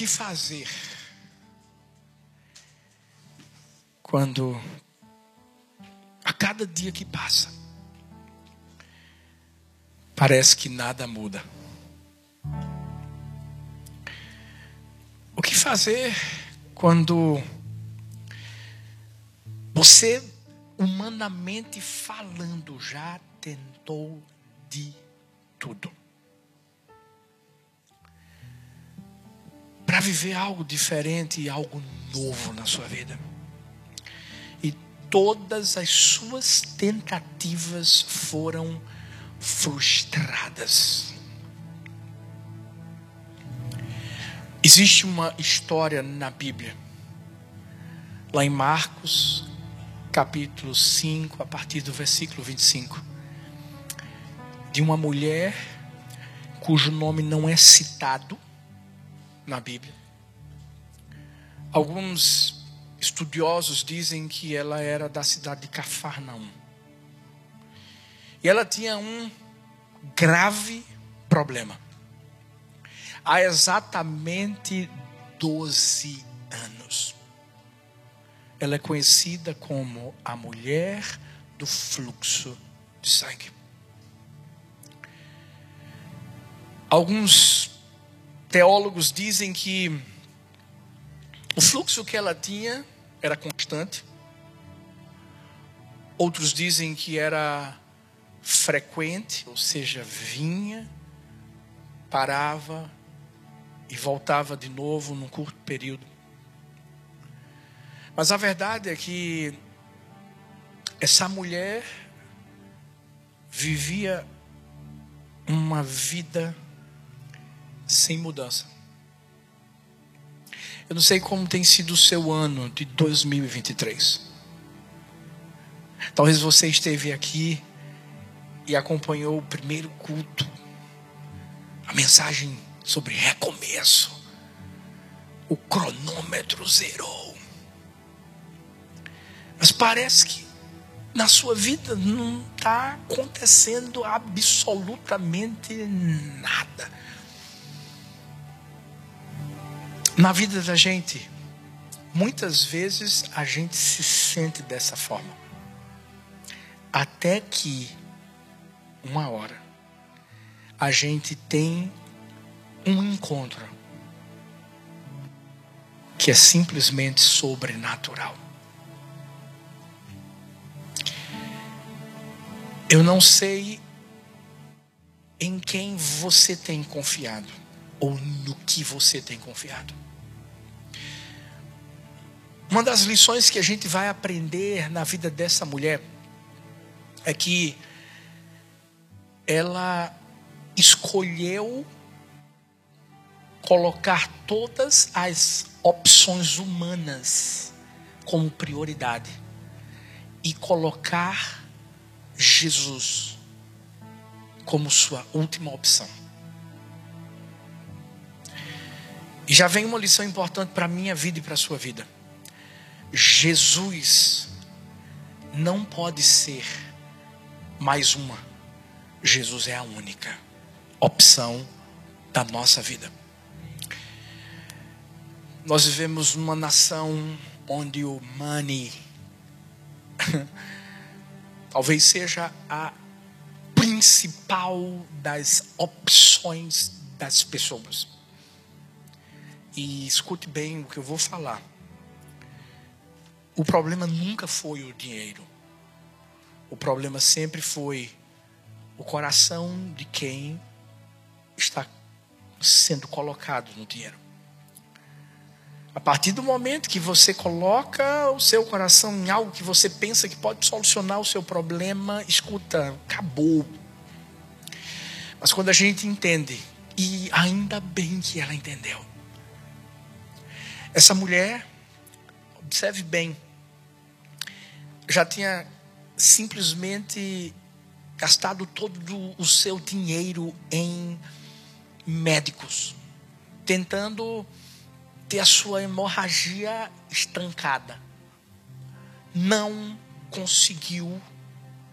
que fazer quando a cada dia que passa parece que nada muda? O que fazer quando você, humanamente falando, já tentou de tudo? Viver algo diferente e algo novo na sua vida. E todas as suas tentativas foram frustradas. Existe uma história na Bíblia, lá em Marcos, capítulo 5, a partir do versículo 25, de uma mulher cujo nome não é citado na Bíblia. Alguns estudiosos dizem que ela era da cidade de Cafarnaum. E ela tinha um grave problema há exatamente 12 anos. Ela é conhecida como a mulher do fluxo de sangue. Alguns teólogos dizem que o fluxo que ela tinha era constante. Outros dizem que era frequente, ou seja, vinha, parava, e voltava de novo num curto período. Mas a verdade é que essa mulher vivia uma vida sem mudança. Eu não sei como tem sido o seu ano de 2023. Talvez você esteve aqui e acompanhou o primeiro culto, a mensagem sobre recomeço. O cronômetro zerou. Mas parece que na sua vida não está acontecendo absolutamente nada. Na vida da gente, muitas vezes a gente se sente dessa forma. Até que, uma hora, a gente tem um encontro que é simplesmente sobrenatural. Eu não sei em quem você tem confiado ou no que você tem confiado. Uma das lições que a gente vai aprender na vida dessa mulher é que ela escolheu colocar todas as opções humanas como prioridade e colocar Jesus como sua última opção. E já vem uma lição importante para a minha vida e para a sua vida. Jesus não pode ser mais uma. Jesus é a única opção da nossa vida. Nós vivemos numa nação onde o money talvez seja a principal das opções das pessoas. E escute bem o que eu vou falar. O problema nunca foi o dinheiro. O problema sempre foi o coração de quem está sendo colocado no dinheiro. A partir do momento que você coloca o seu coração em algo que você pensa que pode solucionar o seu problema, escuta, acabou. Mas quando a gente entende, e ainda bem que ela entendeu, essa mulher, observe bem, já tinha simplesmente gastado todo o seu dinheiro em médicos, tentando ter a sua hemorragia estancada. Não conseguiu,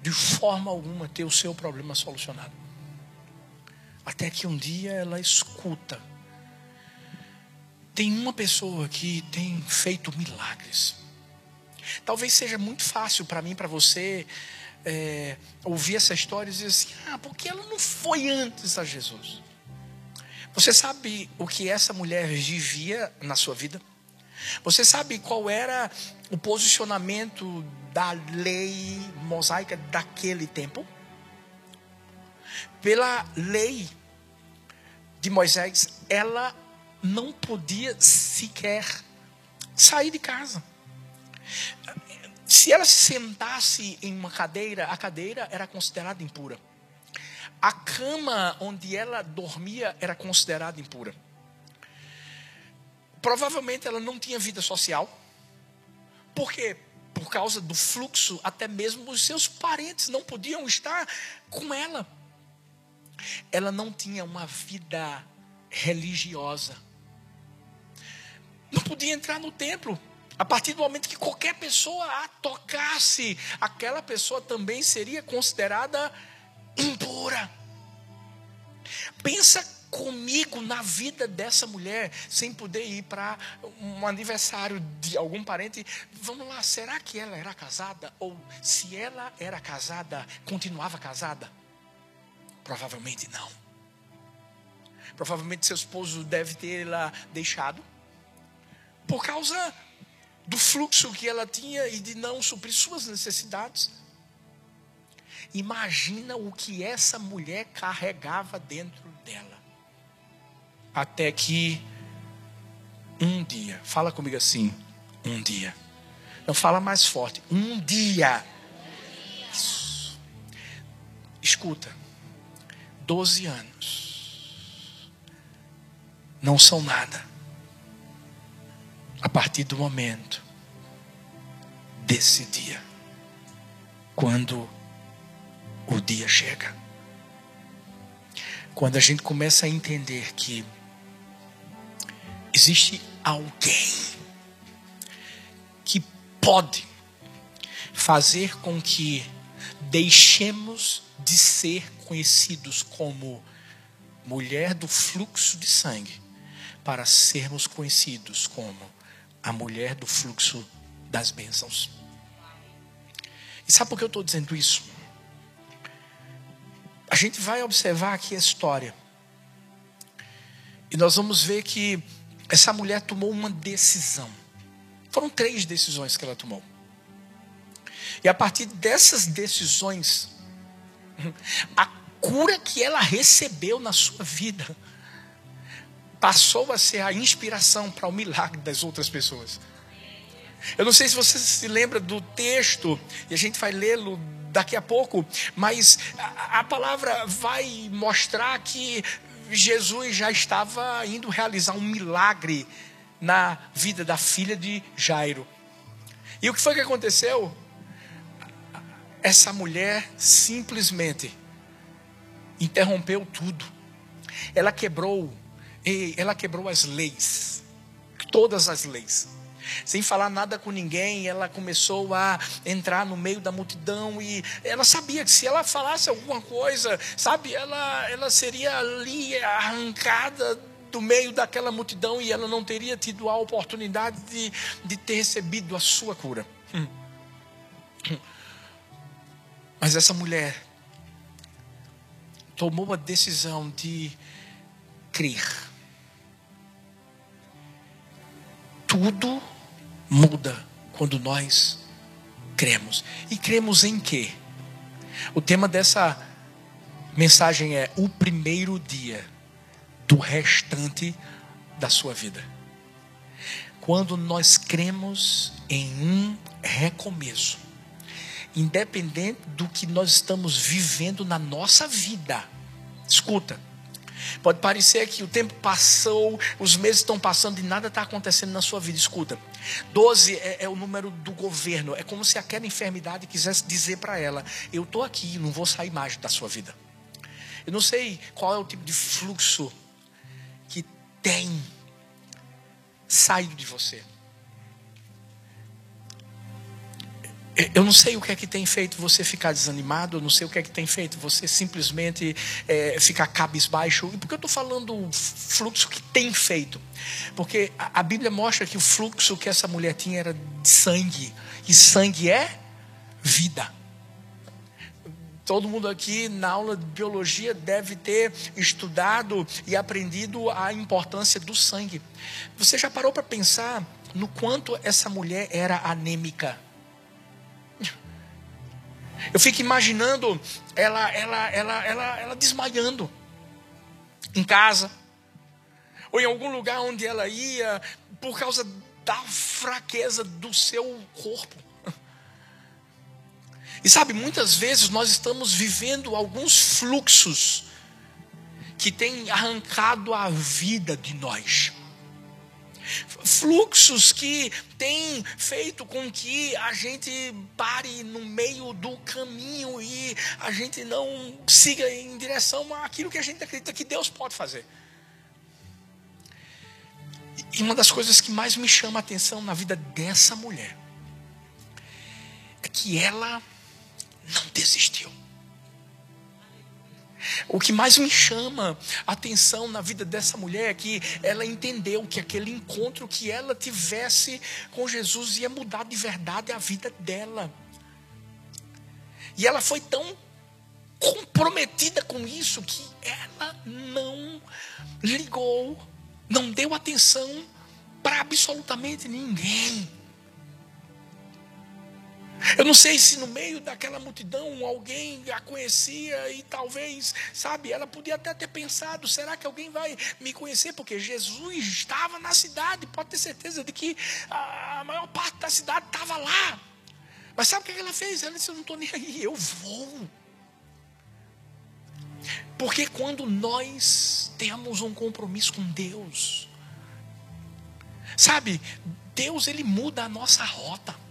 de forma alguma, ter o seu problema solucionado. Até que um dia ela escuta tem uma pessoa que tem feito milagres. Talvez seja muito fácil para mim, para você, é, ouvir essa história e dizer assim: ah, porque ela não foi antes a Jesus. Você sabe o que essa mulher vivia na sua vida? Você sabe qual era o posicionamento da lei mosaica daquele tempo? Pela lei de Moisés, ela não podia sequer sair de casa. Se ela se sentasse em uma cadeira, a cadeira era considerada impura. A cama onde ela dormia era considerada impura. Provavelmente ela não tinha vida social. Por quê? Por causa do fluxo, até mesmo os seus parentes não podiam estar com ela. Ela não tinha uma vida religiosa. Não podia entrar no templo. A partir do momento que qualquer pessoa a tocasse, aquela pessoa também seria considerada impura. Pensa comigo na vida dessa mulher, sem poder ir para um aniversário de algum parente. Vamos lá, será que ela era casada? Ou se ela era casada, continuava casada? Provavelmente não. Provavelmente seu esposo deve ter ela deixado por causa do fluxo que ela tinha e de não suprir suas necessidades. Imagina o que essa mulher carregava dentro dela. Até que um dia, fala comigo assim, um dia. Não fala mais forte, um dia. Isso. Escuta, 12 anos não são nada. A partir do momento desse dia, quando o dia chega. Quando a gente começa a entender que existe alguém que pode fazer com que deixemos de ser conhecidos como mulher do fluxo de sangue para sermos conhecidos como a mulher do fluxo das bênçãos. E sabe por que eu estou dizendo isso? A gente vai observar aqui a história. E nós vamos ver que essa mulher tomou uma decisão. Foram três decisões que ela tomou. E a partir dessas decisões, a cura que ela recebeu na sua vida passou a ser a inspiração para o milagre das outras pessoas. Eu não sei se você se lembra do texto, e a gente vai lê-lo daqui a pouco, mas a, a palavra vai mostrar que Jesus já estava indo realizar um milagre na vida da filha de Jairo. E o que foi que aconteceu? Essa mulher simplesmente interrompeu tudo. Ela quebrou, ela quebrou as leis, todas as leis sem falar nada com ninguém, ela começou a entrar no meio da multidão e ela sabia que se ela falasse alguma coisa, sabe, ela, ela seria ali arrancada do meio daquela multidão e ela não teria tido a oportunidade de, de ter recebido a sua cura. Hum. Mas essa mulher tomou a decisão de crer. Tudo muda quando nós cremos. E cremos em quê? O tema dessa mensagem é o primeiro dia do restante da sua vida. Quando nós cremos em um recomeço, independente do que nós estamos vivendo na nossa vida. Escuta, Pode parecer que o tempo passou, os meses estão passando e nada está acontecendo na sua vida. Escuta, 12 é, é, o número do governo. É como se aquela enfermidade quisesse dizer para ela: Eu estou aqui, não vou sair mais da sua vida. Eu não sei qual é o tipo de fluxo que tem saído de você. Eu não sei o que é que tem feito você ficar desanimado, eu não sei o que é que tem feito você simplesmente é, ficar cabisbaixo. E por que eu estou falando fluxo que tem feito? Porque a, a Bíblia mostra que o fluxo que essa mulher tinha era de sangue, e sangue é vida. Todo mundo aqui na aula de biologia deve ter estudado e aprendido a importância do sangue. Você já parou para pensar no quanto essa mulher era anêmica? Eu fico imaginando ela, ela, ela, ela, ela desmaiando em casa, ou em algum lugar onde ela ia, por causa da fraqueza do seu corpo. E sabe, muitas vezes nós estamos vivendo alguns fluxos que têm arrancado a vida de nós fluxos que têm feito com que a gente pare no meio do caminho e a gente não siga em direção àquilo que a gente acredita que Deus pode fazer. E uma das coisas que mais me chama a atenção na vida dessa mulher é que ela não desistiu. O que mais me chama a atenção na vida dessa mulher é que ela entendeu que aquele encontro que ela tivesse com Jesus ia mudar de verdade a vida dela. E ela foi tão comprometida com isso que ela não ligou, não deu atenção para absolutamente ninguém. Eu não sei se no meio daquela multidão alguém a conhecia e talvez, sabe, ela podia até ter pensado: será que alguém vai me conhecer? Porque Jesus estava na cidade, pode ter certeza de que a maior parte da cidade estava lá. Mas sabe o que ela fez? Ela disse: Eu não estou nem aí, eu vou. Porque quando nós temos um compromisso com Deus, sabe, Deus ele muda a nossa rota.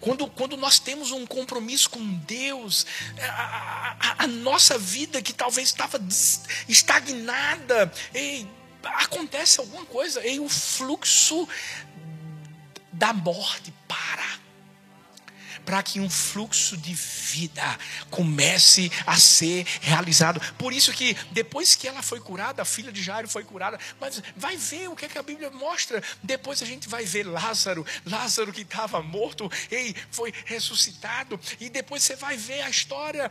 Quando, quando nós temos um compromisso com Deus, a, a, a nossa vida que talvez estava estagnada, ei, acontece alguma coisa, e o fluxo da morte para para que um fluxo de vida comece a ser realizado. Por isso que depois que ela foi curada, a filha de Jairo foi curada, mas vai ver o que, é que a Bíblia mostra. Depois a gente vai ver Lázaro, Lázaro que estava morto, e foi ressuscitado. E depois você vai ver a história,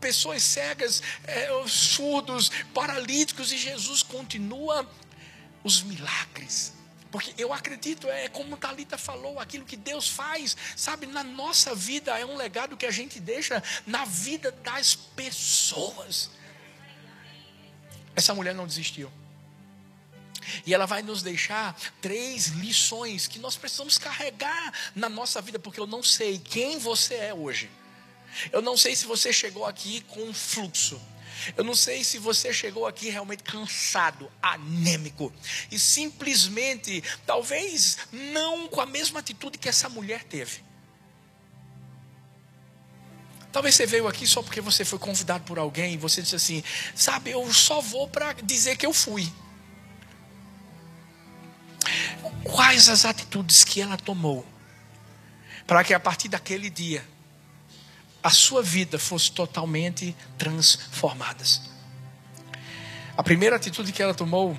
pessoas cegas, é, surdos, paralíticos, e Jesus continua os milagres. Porque eu acredito, é como Talita falou, aquilo que Deus faz, sabe, na nossa vida é um legado que a gente deixa na vida das pessoas. Essa mulher não desistiu. E ela vai nos deixar três lições que nós precisamos carregar na nossa vida, porque eu não sei quem você é hoje. Eu não sei se você chegou aqui com um fluxo. Eu não sei se você chegou aqui realmente cansado, anêmico, e simplesmente, talvez não com a mesma atitude que essa mulher teve. Talvez você veio aqui só porque você foi convidado por alguém e você disse assim: Sabe, eu só vou para dizer que eu fui. Quais as atitudes que ela tomou para que a partir daquele dia a sua vida fosse totalmente transformada. A primeira atitude que ela tomou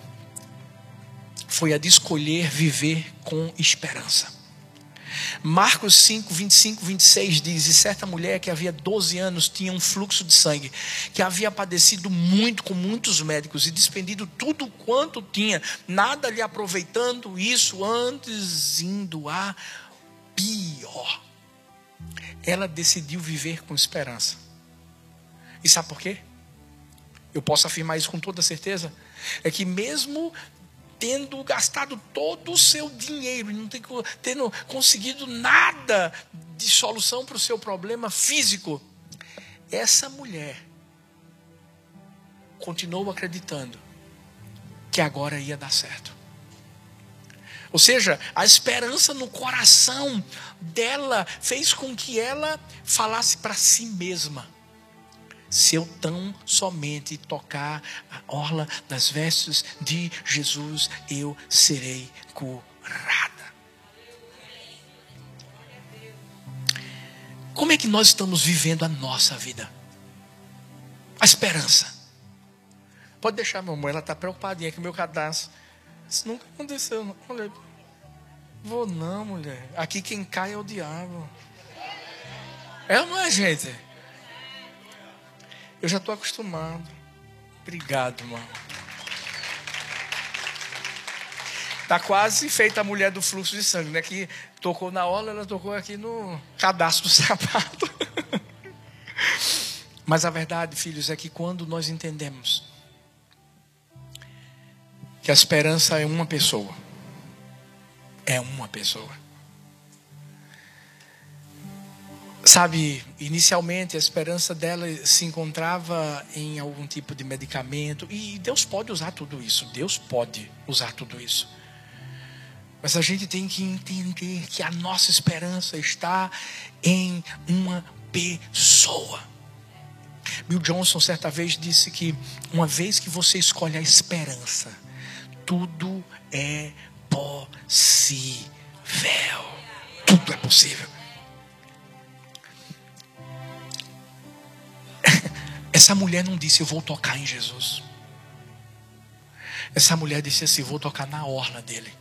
foi a de escolher viver com esperança. Marcos 5, 25, 26 diz: E certa mulher que havia 12 anos tinha um fluxo de sangue, que havia padecido muito com muitos médicos e despendido tudo quanto tinha, nada lhe aproveitando isso, antes indo a pior ela decidiu viver com esperança. E sabe por quê? Eu posso afirmar isso com toda certeza. É que mesmo tendo gastado todo o seu dinheiro não tendo conseguido nada de solução para o seu problema físico, essa mulher continuou acreditando que agora ia dar certo. Ou seja, a esperança no coração dela fez com que ela falasse para si mesma: se eu tão somente tocar a orla das vestes de Jesus, eu serei curada. Como é que nós estamos vivendo a nossa vida? A esperança. Pode deixar, amor, ela está preocupadinha com o meu cadastro. Isso nunca aconteceu. Não. Olha, vou não, mulher. Aqui quem cai é o diabo. É ou não é, gente? Eu já estou acostumado. Obrigado, irmão. Tá quase feita a mulher do fluxo de sangue, né? Que tocou na orla, ela tocou aqui no cadastro do sapato. Mas a verdade, filhos, é que quando nós entendemos que a esperança é uma pessoa, é uma pessoa. Sabe, inicialmente a esperança dela se encontrava em algum tipo de medicamento, e Deus pode usar tudo isso, Deus pode usar tudo isso. Mas a gente tem que entender que a nossa esperança está em uma pessoa. Bill Johnson certa vez disse que uma vez que você escolhe a esperança, tudo é possível. Tudo é possível. Essa mulher não disse eu vou tocar em Jesus. Essa mulher disse assim: vou tocar na orla dele.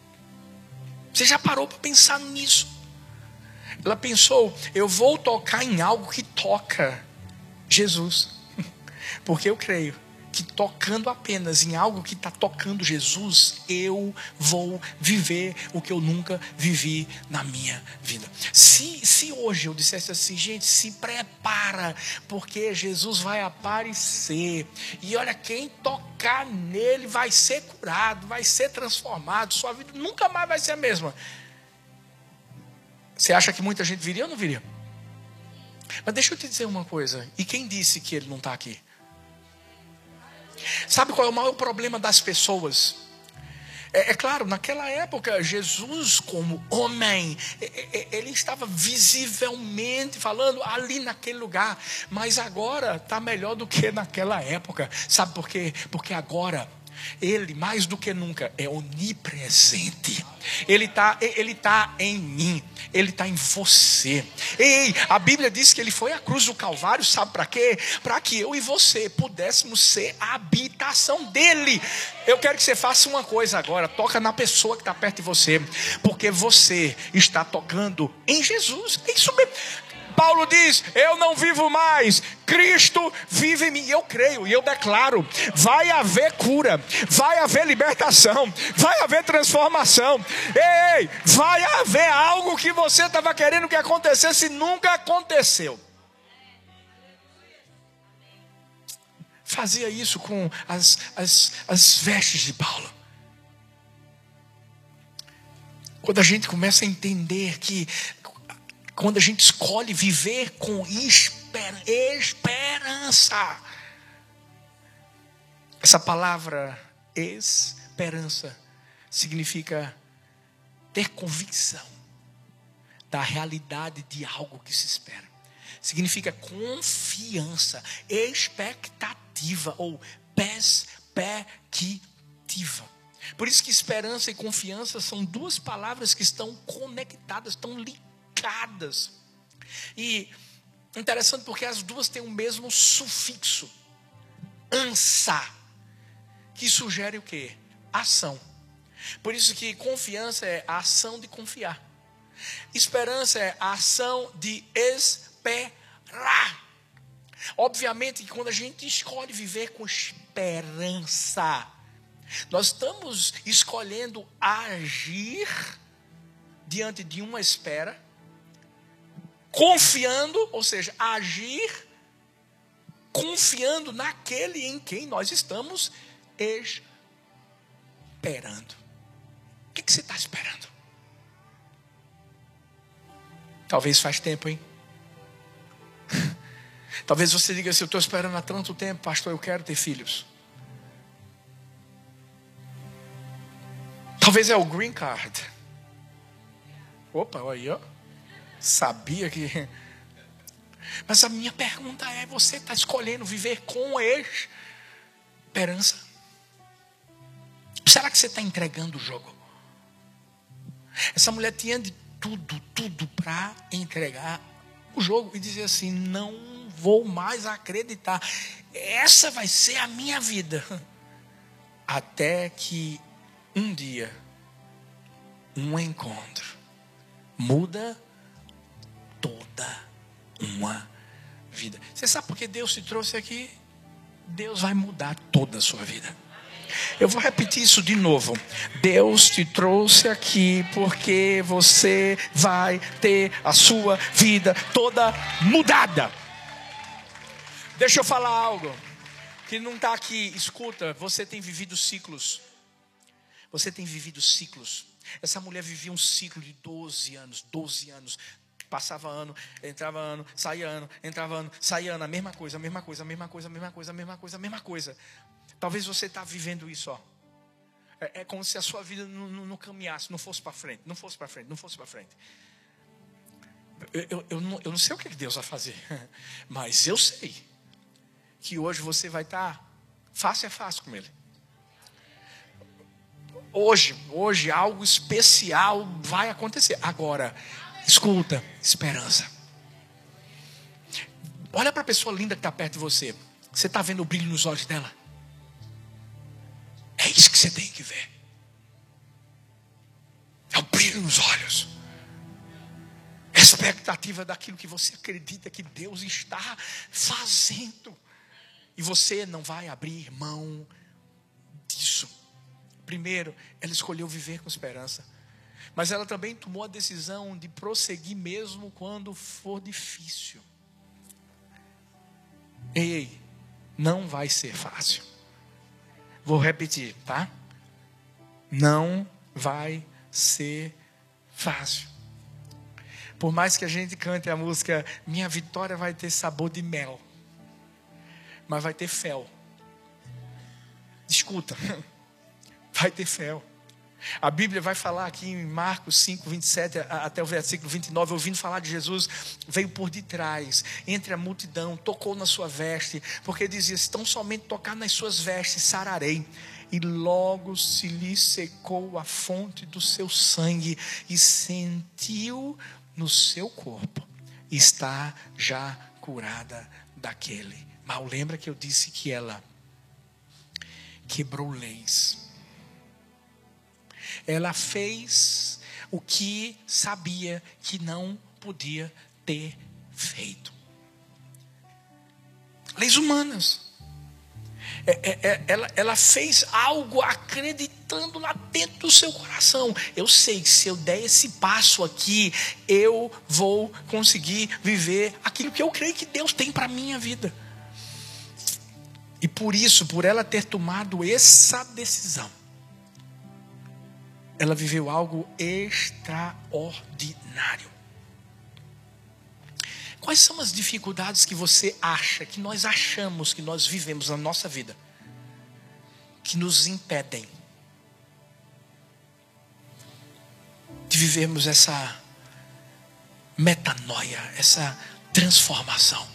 Você já parou para pensar nisso? Ela pensou: eu vou tocar em algo que toca Jesus. Porque eu creio que tocando apenas em algo que está tocando Jesus, eu vou viver o que eu nunca vivi na minha vida. Se, se hoje eu dissesse assim, gente, se prepara, porque Jesus vai aparecer, e olha, quem tocar nele vai ser curado, vai ser transformado, sua vida nunca mais vai ser a mesma. Você acha que muita gente viria ou não viria? Mas deixa eu te dizer uma coisa, e quem disse que ele não está aqui? Sabe qual é o maior problema das pessoas? É, é, claro, naquela época, Jesus, como homem, ele estava visivelmente falando ali naquele lugar, mas agora está melhor do que naquela época. Sabe por quê? Porque agora ele, mais do que nunca, é onipresente. Ele está ele tá em mim, Ele está em você. Ei, a Bíblia diz que Ele foi à cruz do Calvário, sabe para quê? Para que eu e você pudéssemos ser a habitação dEle. Eu quero que você faça uma coisa agora: toca na pessoa que está perto de você, porque você está tocando em Jesus. É isso mesmo. Paulo diz: Eu não vivo mais, Cristo vive em mim. Eu creio e eu declaro: vai haver cura, vai haver libertação, vai haver transformação. Ei, vai haver algo que você estava querendo que acontecesse e nunca aconteceu. Fazia isso com as, as, as vestes de Paulo. Quando a gente começa a entender que quando a gente escolhe viver com esper esperança. Essa palavra esperança significa ter convicção da realidade de algo que se espera. Significa confiança, expectativa ou perspectiva. Por isso que esperança e confiança são duas palavras que estão conectadas, estão ligadas E interessante porque as duas têm o mesmo sufixo, ansa, que sugere o quê? Ação. Por isso que confiança é a ação de confiar. Esperança é a ação de esperar. Obviamente que quando a gente escolhe viver com esperança, nós estamos escolhendo agir diante de uma espera confiando, ou seja, agir confiando naquele em quem nós estamos esperando. O que, que você está esperando? Talvez faz tempo, hein? Talvez você diga assim: Eu estou esperando há tanto tempo, pastor, eu quero ter filhos. Talvez é o green card. Opa, olha aí, ó. Sabia que. Mas a minha pergunta é: você está escolhendo viver com esperança? Será que você está entregando o jogo? Essa mulher tinha de tudo, tudo para entregar o jogo e dizer assim: não vou mais acreditar. Essa vai ser a minha vida. Até que um dia, um encontro, muda toda uma vida. Você sabe por que Deus te trouxe aqui? Deus vai mudar toda a sua vida. Eu vou repetir isso de novo. Deus te trouxe aqui porque você vai ter a sua vida toda mudada. Deixa eu falar algo que não está aqui. Escuta, você tem vivido ciclos. Você tem vivido ciclos. Essa mulher vivia um ciclo de 12 anos, 12 anos. Passava ano, entrava ano, saía ano, entrava ano, saía ano, a mesma coisa, a mesma coisa, a mesma coisa, a mesma coisa, a mesma coisa, a mesma coisa. Talvez você está vivendo isso, ó. É, é, como se a sua vida não, não, não caminhasse, não fosse para frente, não fosse para frente, não fosse para frente. Eu, eu, eu, não, eu não sei o que Deus vai fazer, mas eu sei que hoje você vai estar tá face a face com Ele. Hoje, hoje algo especial vai acontecer. Agora, escuta, esperança. Olha para a pessoa linda que está perto de você. Você está vendo o brilho nos olhos dela? É isso que você tem que ver. É o brilho nos olhos. É expectativa daquilo que você acredita que Deus está fazendo. E você não vai abrir mão disso. Primeiro, ela escolheu viver com esperança. Mas ela também tomou a decisão de prosseguir mesmo quando for difícil. Ei, não vai ser fácil. Vou repetir, tá? Não vai ser fácil. Por mais que a gente cante a música Minha vitória vai ter sabor de mel, mas vai ter fel. Escuta, vai ter fel. A Bíblia vai falar aqui em Marcos 5, 27 até o versículo 29, ouvindo falar de Jesus, veio por detrás, entre a multidão, tocou na sua veste, porque dizia: se tão somente tocar nas suas vestes, sararei. E logo se lhe secou a fonte do seu sangue, e sentiu no seu corpo, está já curada daquele mal. Lembra que eu disse que ela quebrou leis ela fez o que sabia que não podia ter feito. Leis humanas. É, é, é, ela, ela fez algo acreditando lá dentro do seu coração. Eu sei que se eu der esse passo aqui, eu vou conseguir viver aquilo que eu creio que Deus tem para minha vida. E por isso, por ela ter tomado essa decisão, ela viveu algo extraordinário. Quais são as dificuldades que você acha, que nós achamos que nós vivemos na nossa vida, que nos impedem de vivermos essa metanoia, essa transformação?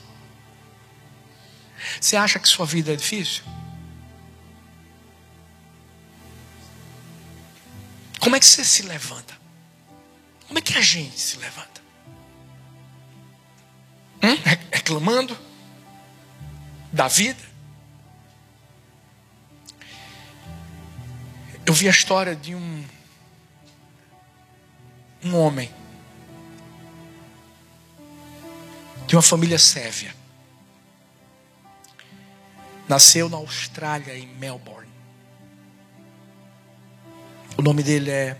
Você acha que sua vida é difícil? Como é que você se levanta? Como é que a gente se levanta? Hum? Reclamando da vida? Eu vi a história de um um homem de uma família sévia. Nasceu na Austrália, em Melbourne. Nome dele é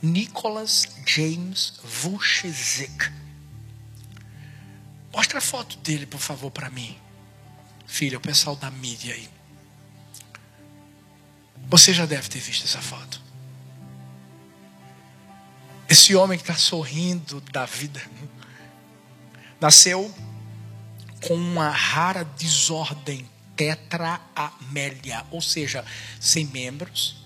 Nicholas James Vucic. Mostra a foto dele, por favor, para mim. Filha, o pessoal da mídia aí. Você já deve ter visto essa foto. Esse homem que está sorrindo da vida nasceu com uma rara desordem tetraamélia, ou seja, sem membros,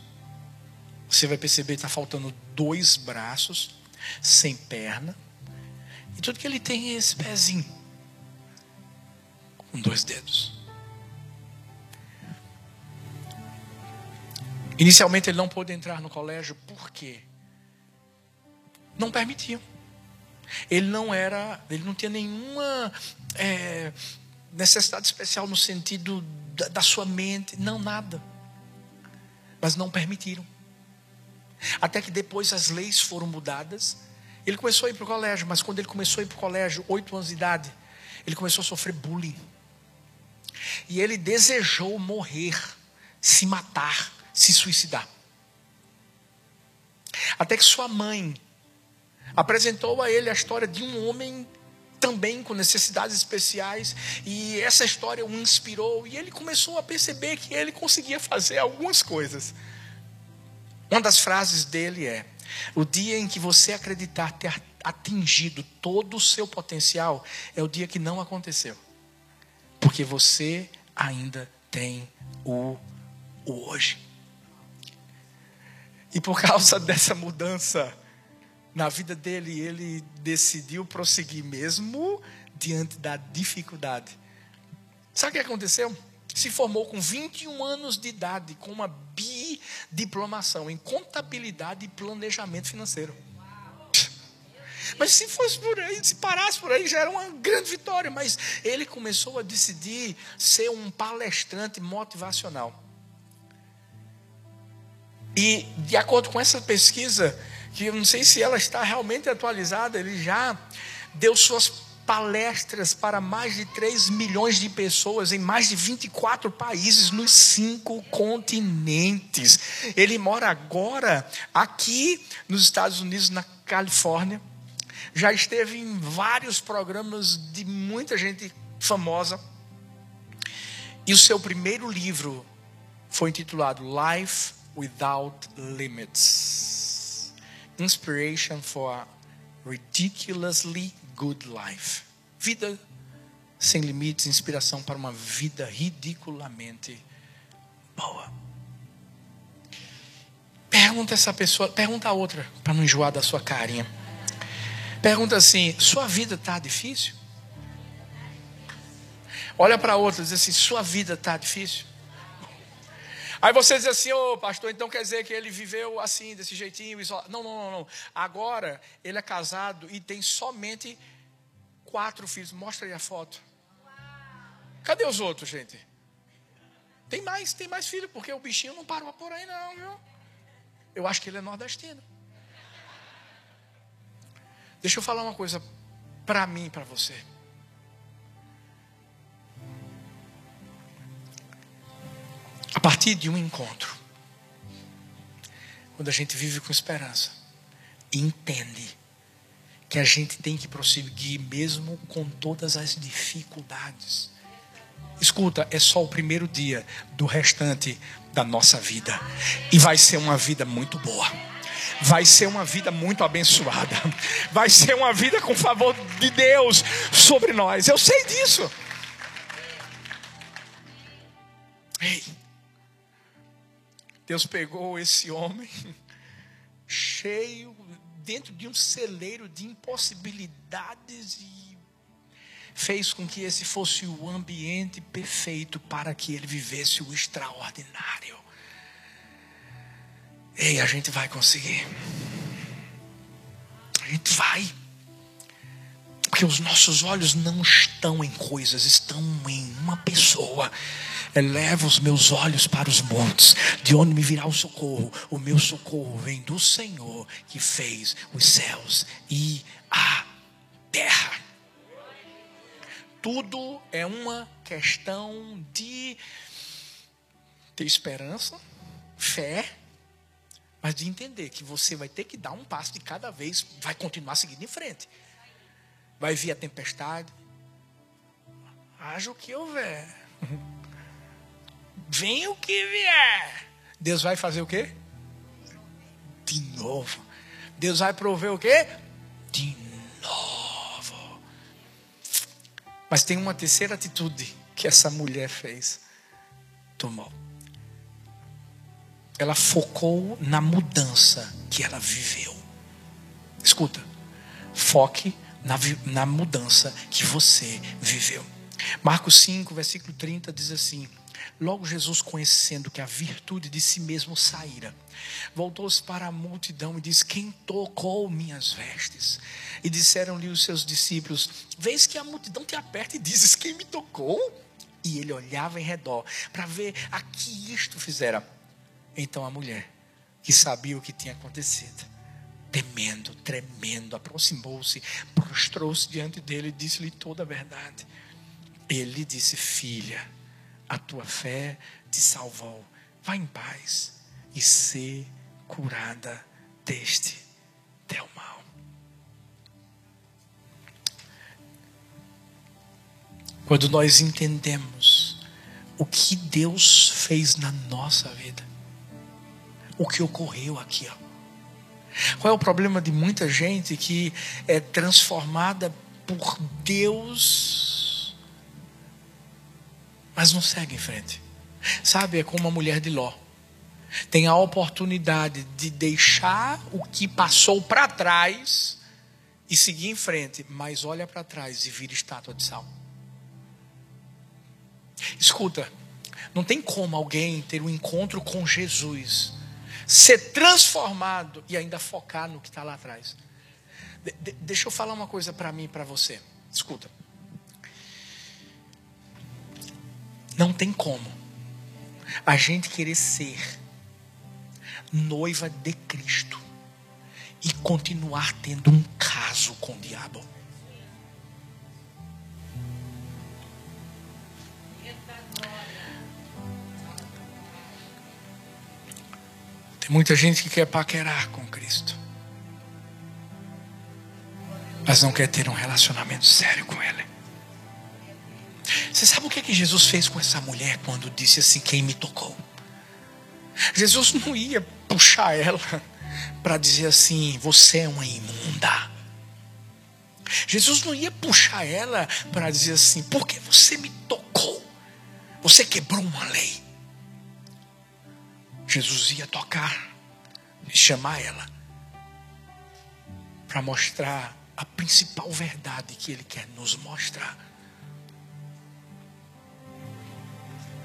você vai perceber que está faltando dois braços, sem perna. E tudo que ele tem é esse pezinho. Com dois dedos. Inicialmente ele não pôde entrar no colégio, por quê? Não permitiam. Ele não era, ele não tinha nenhuma é, necessidade especial no sentido da, da sua mente, não nada. Mas não permitiram. Até que depois as leis foram mudadas. Ele começou a ir para o colégio, mas quando ele começou a ir para o colégio, oito anos de idade, ele começou a sofrer bullying. E ele desejou morrer, se matar, se suicidar. Até que sua mãe apresentou a ele a história de um homem também com necessidades especiais, e essa história o inspirou, e ele começou a perceber que ele conseguia fazer algumas coisas. Uma das frases dele é: O dia em que você acreditar ter atingido todo o seu potencial é o dia que não aconteceu, porque você ainda tem o, o hoje. E por causa dessa mudança na vida dele, ele decidiu prosseguir mesmo diante da dificuldade. Sabe o que aconteceu? Se formou com 21 anos de idade, com uma bidiplomação em contabilidade e planejamento financeiro. Mas se fosse por aí, se parasse por aí, já era uma grande vitória. Mas ele começou a decidir ser um palestrante motivacional. E, de acordo com essa pesquisa, que eu não sei se ela está realmente atualizada, ele já deu suas palestras para mais de 3 milhões de pessoas em mais de 24 países nos cinco continentes. Ele mora agora aqui nos Estados Unidos, na Califórnia. Já esteve em vários programas de muita gente famosa. E o seu primeiro livro foi intitulado Life Without Limits Inspiration for Ridiculously Good Life. Vida sem limites, inspiração para uma vida ridiculamente boa. Pergunta essa pessoa, pergunta a outra, para não enjoar da sua carinha. Pergunta assim: sua vida está difícil? Olha para outra e diz assim: sua vida está difícil? Aí você diz assim, ô oh, pastor, então quer dizer que ele viveu assim, desse jeitinho, isolado. Não, não, não, não. Agora ele é casado e tem somente quatro filhos. Mostra aí a foto. Cadê os outros, gente? Tem mais, tem mais filho, porque o bichinho não parou por aí, não, viu? Eu acho que ele é nordestino. Deixa eu falar uma coisa para mim para você. Partir de um encontro, quando a gente vive com esperança, entende que a gente tem que prosseguir mesmo com todas as dificuldades. Escuta, é só o primeiro dia do restante da nossa vida. E vai ser uma vida muito boa. Vai ser uma vida muito abençoada. Vai ser uma vida com favor de Deus sobre nós. Eu sei disso. Ei, Deus pegou esse homem cheio dentro de um celeiro de impossibilidades e fez com que esse fosse o ambiente perfeito para que ele vivesse o extraordinário. Ei, a gente vai conseguir. A gente vai. Porque os nossos olhos não estão em coisas, estão em uma pessoa. Eleva os meus olhos para os montes, de onde me virá o socorro. O meu socorro vem do Senhor que fez os céus e a terra. Tudo é uma questão de ter esperança, fé, mas de entender que você vai ter que dar um passo de cada vez, vai continuar seguindo em frente. Vai vir a tempestade, haja o que houver. Vem o que vier. Deus vai fazer o quê? De novo. Deus vai prover o quê? De novo. Mas tem uma terceira atitude que essa mulher fez. Tomou. Ela focou na mudança que ela viveu. Escuta. Foque na, na mudança que você viveu. Marcos 5, versículo 30 diz assim: Logo Jesus, conhecendo que a virtude de si mesmo saíra, voltou-se para a multidão e disse: Quem tocou minhas vestes? E disseram-lhe os seus discípulos: Vês que a multidão te aperta e dizes: Quem me tocou? E ele olhava em redor para ver a que isto fizera. Então a mulher, que sabia o que tinha acontecido, temendo, tremendo, aproximou-se, prostrou-se diante dele e disse-lhe toda a verdade. Ele disse: Filha, a tua fé te salvou. Vá em paz e ser curada deste teu mal. Quando nós entendemos o que Deus fez na nossa vida, o que ocorreu aqui, ó. Qual é o problema de muita gente que é transformada por Deus, mas não segue em frente? Sabe, é como a mulher de Ló. Tem a oportunidade de deixar o que passou para trás e seguir em frente, mas olha para trás e vira estátua de sal. Escuta, não tem como alguém ter um encontro com Jesus, ser transformado e ainda focar no que está lá atrás. De, de, deixa eu falar uma coisa para mim e para você. Escuta. Não tem como a gente querer ser noiva de Cristo e continuar tendo um caso com o diabo. Tem muita gente que quer paquerar com Cristo, mas não quer ter um relacionamento sério com Ele. Você sabe o que, que Jesus fez com essa mulher quando disse assim: Quem me tocou? Jesus não ia puxar ela para dizer assim: Você é uma imunda. Jesus não ia puxar ela para dizer assim: Porque você me tocou? Você quebrou uma lei. Jesus ia tocar e chamar ela para mostrar a principal verdade que Ele quer nos mostrar.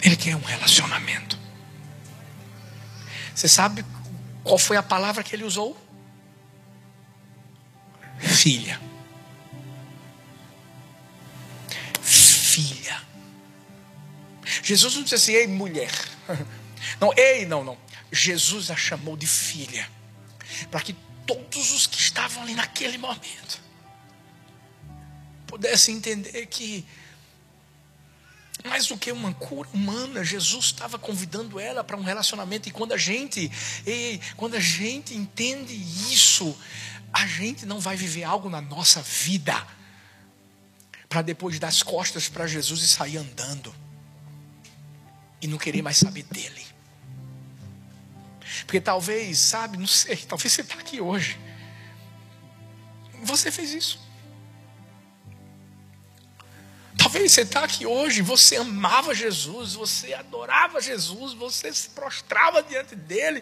Ele quer um relacionamento. Você sabe qual foi a palavra que ele usou? Filha. Filha. Jesus não disse assim, ei, mulher. Não, ei, não, não. Jesus a chamou de filha. Para que todos os que estavam ali naquele momento pudessem entender que mais do que uma cura humana, Jesus estava convidando ela para um relacionamento. E quando a gente, e quando a gente entende isso, a gente não vai viver algo na nossa vida para depois dar as costas para Jesus e sair andando e não querer mais saber dele. Porque talvez, sabe, não sei, talvez você está aqui hoje. Você fez isso. Talvez você está aqui hoje, você amava Jesus, você adorava Jesus, você se prostrava diante dele.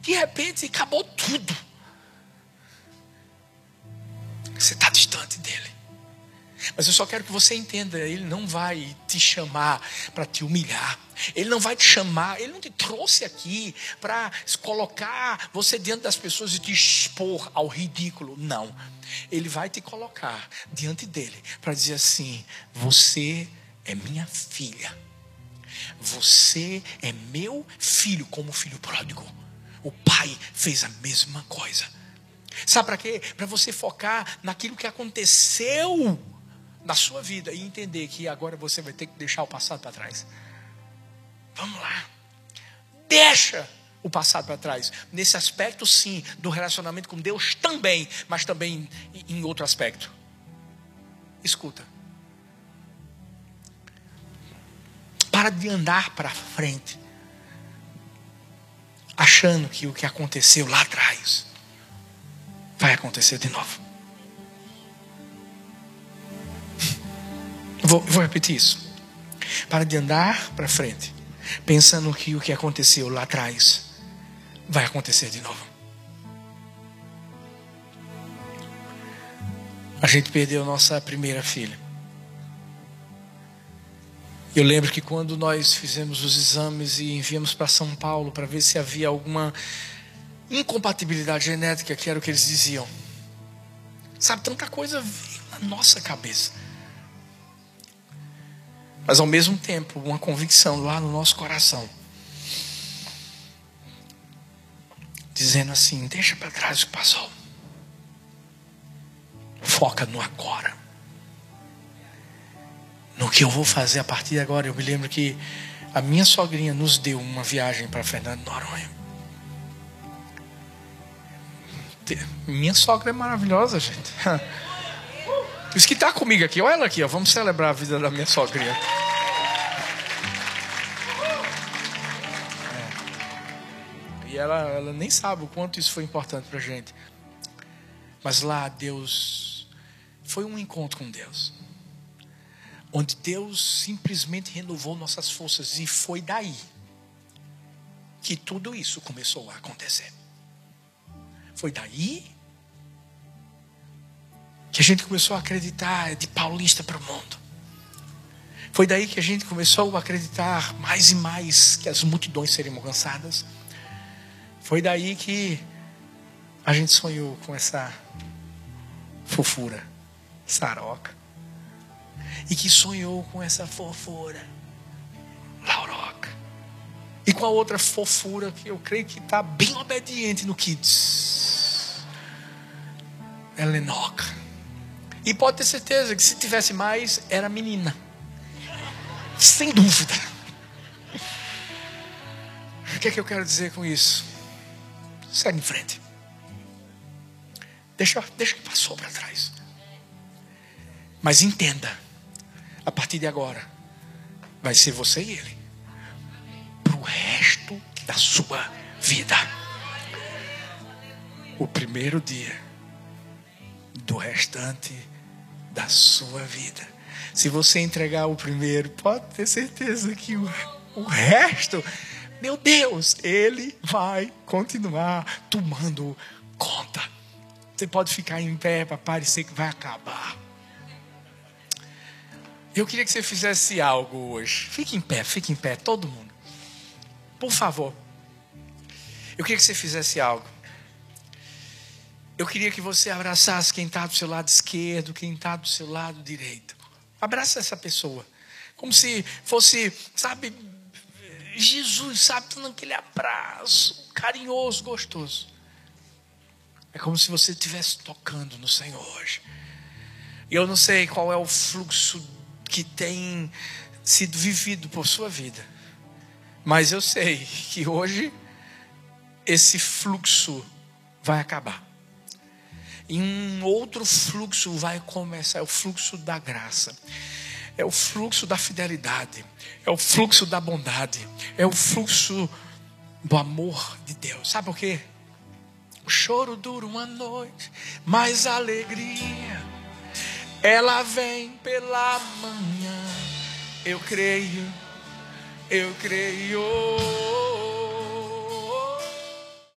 De repente acabou tudo. Você está distante dele. Mas eu só quero que você entenda: Ele não vai te chamar para te humilhar. Ele não vai te chamar, Ele não te trouxe aqui para colocar você diante das pessoas e te expor ao ridículo. Não. Ele vai te colocar diante dele para dizer assim: Você é minha filha. Você é meu filho, como filho pródigo. O pai fez a mesma coisa. Sabe para quê? Para você focar naquilo que aconteceu na sua vida e entender que agora você vai ter que deixar o passado para trás. Vamos lá. Deixa o passado para trás. Nesse aspecto, sim, do relacionamento com Deus também, mas também em outro aspecto. Escuta. Para de andar para frente, achando que o que aconteceu lá atrás vai acontecer de novo. Vou, vou repetir isso. Para de andar para frente, pensando que o que aconteceu lá atrás vai acontecer de novo. A gente perdeu nossa primeira filha. Eu lembro que quando nós fizemos os exames e enviamos para São Paulo para ver se havia alguma incompatibilidade genética, que era o que eles diziam. Sabe, tanta coisa veio na nossa cabeça. Mas ao mesmo tempo, uma convicção lá no nosso coração. Dizendo assim: deixa para trás o que passou. Foca no agora. No que eu vou fazer a partir de agora. Eu me lembro que a minha sogrinha nos deu uma viagem para Fernando Noronha. Minha sogra é maravilhosa, gente. Isso que está comigo aqui, olha ela aqui, ó. vamos celebrar a vida da minha sogrinha. É. E ela, ela nem sabe o quanto isso foi importante para gente. Mas lá Deus foi um encontro com Deus, onde Deus simplesmente renovou nossas forças e foi daí que tudo isso começou a acontecer. Foi daí que a gente começou a acreditar de paulista para o mundo. Foi daí que a gente começou a acreditar mais e mais que as multidões seriam alcançadas. Foi daí que a gente sonhou com essa fofura, saroca. E que sonhou com essa fofura, lauroca. E com a outra fofura que eu creio que está bem obediente no Kids. Helenoca. E pode ter certeza que se tivesse mais, era menina. Sem dúvida. O que é que eu quero dizer com isso? Segue em frente. Deixa, deixa que passou para trás. Mas entenda, a partir de agora, vai ser você e ele. Para o resto da sua vida. O primeiro dia do restante da sua vida. Se você entregar o primeiro, pode ter certeza que o, o resto, meu Deus, ele vai continuar tomando conta. Você pode ficar em pé para parecer que vai acabar. Eu queria que você fizesse algo hoje. Fique em pé, fique em pé, todo mundo. Por favor. Eu queria que você fizesse algo. Eu queria que você abraçasse quem está do seu lado esquerdo, quem está do seu lado direito. Abraça essa pessoa. Como se fosse, sabe, Jesus, sabe, dando aquele abraço carinhoso, gostoso. É como se você estivesse tocando no Senhor hoje. E eu não sei qual é o fluxo que tem sido vivido por sua vida. Mas eu sei que hoje esse fluxo vai acabar. E um outro fluxo vai começar, é o fluxo da graça. É o fluxo da fidelidade, é o fluxo da bondade, é o fluxo do amor de Deus. Sabe por quê? O choro dura uma noite, mas a alegria ela vem pela manhã. Eu creio, eu creio.